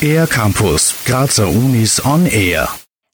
Air Campus, Grazer Unis on Air.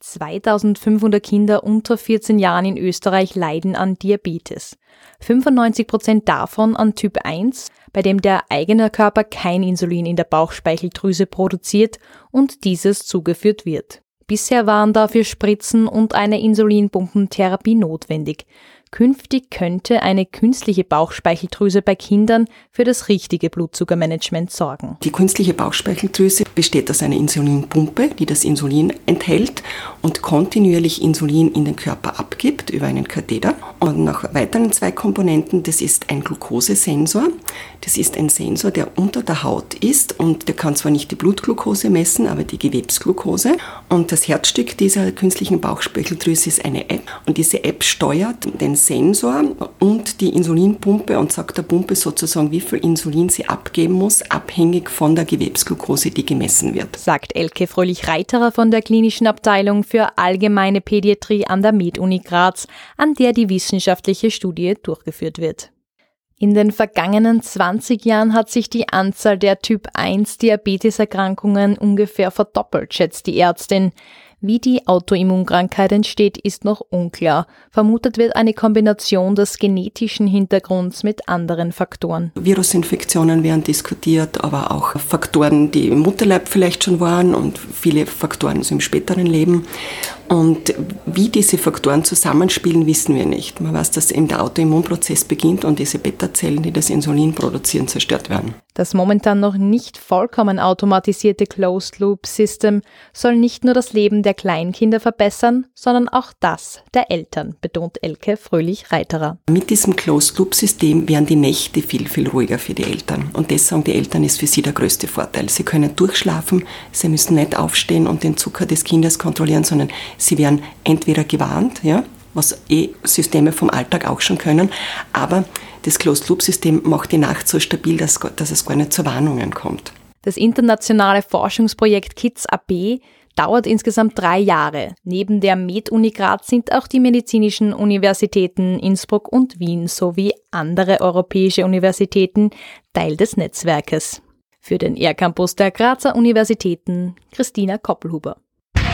2500 Kinder unter 14 Jahren in Österreich leiden an Diabetes. 95 Prozent davon an Typ 1, bei dem der eigene Körper kein Insulin in der Bauchspeicheldrüse produziert und dieses zugeführt wird. Bisher waren dafür Spritzen und eine Insulinpumpentherapie notwendig. Künftig könnte eine künstliche Bauchspeicheldrüse bei Kindern für das richtige Blutzuckermanagement sorgen. Die künstliche Bauchspeicheldrüse besteht aus einer Insulinpumpe, die das Insulin enthält und kontinuierlich Insulin in den Körper abgibt über einen Katheter. Und noch weiteren zwei Komponenten, das ist ein Glukosesensor. Das ist ein Sensor, der unter der Haut ist und der kann zwar nicht die Blutglucose messen, aber die Gewebsglucose. Und das Herzstück dieser künstlichen Bauchspeicheldrüse ist eine App und diese App steuert den Sensor und die Insulinpumpe und sagt der Pumpe sozusagen, wie viel Insulin sie abgeben muss, abhängig von der Gewebsglucose, die gemessen wird. Sagt Elke Fröhlich-Reiterer von der klinischen Abteilung für allgemeine Pädiatrie an der Med-Uni Graz, an der die wissenschaftliche Studie durchgeführt wird. In den vergangenen 20 Jahren hat sich die Anzahl der Typ 1 Diabeteserkrankungen ungefähr verdoppelt, schätzt die Ärztin. Wie die Autoimmunkrankheit entsteht, ist noch unklar. Vermutet wird eine Kombination des genetischen Hintergrunds mit anderen Faktoren. Virusinfektionen werden diskutiert, aber auch Faktoren, die im Mutterleib vielleicht schon waren und viele Faktoren im späteren Leben. Und wie diese Faktoren zusammenspielen, wissen wir nicht. Man weiß, dass eben der Autoimmunprozess beginnt und diese Beta-Zellen, die das Insulin produzieren, zerstört werden. Das momentan noch nicht vollkommen automatisierte Closed-Loop-System soll nicht nur das Leben der Kleinkinder verbessern, sondern auch das der Eltern, betont Elke Fröhlich-Reiterer. Mit diesem Closed-Loop-System werden die Nächte viel, viel ruhiger für die Eltern. Und das sagen die Eltern, ist für sie der größte Vorteil. Sie können durchschlafen, sie müssen nicht aufstehen und den Zucker des Kindes kontrollieren, sondern Sie werden entweder gewarnt, ja, was eh Systeme vom Alltag auch schon können, aber das Closed-Loop-System macht die Nacht so stabil, dass, dass es gar nicht zu Warnungen kommt. Das internationale Forschungsprojekt Kids AB dauert insgesamt drei Jahre. Neben der Med-Uni Graz sind auch die medizinischen Universitäten Innsbruck und Wien sowie andere europäische Universitäten Teil des Netzwerkes. Für den R-Campus der Grazer Universitäten Christina Koppelhuber.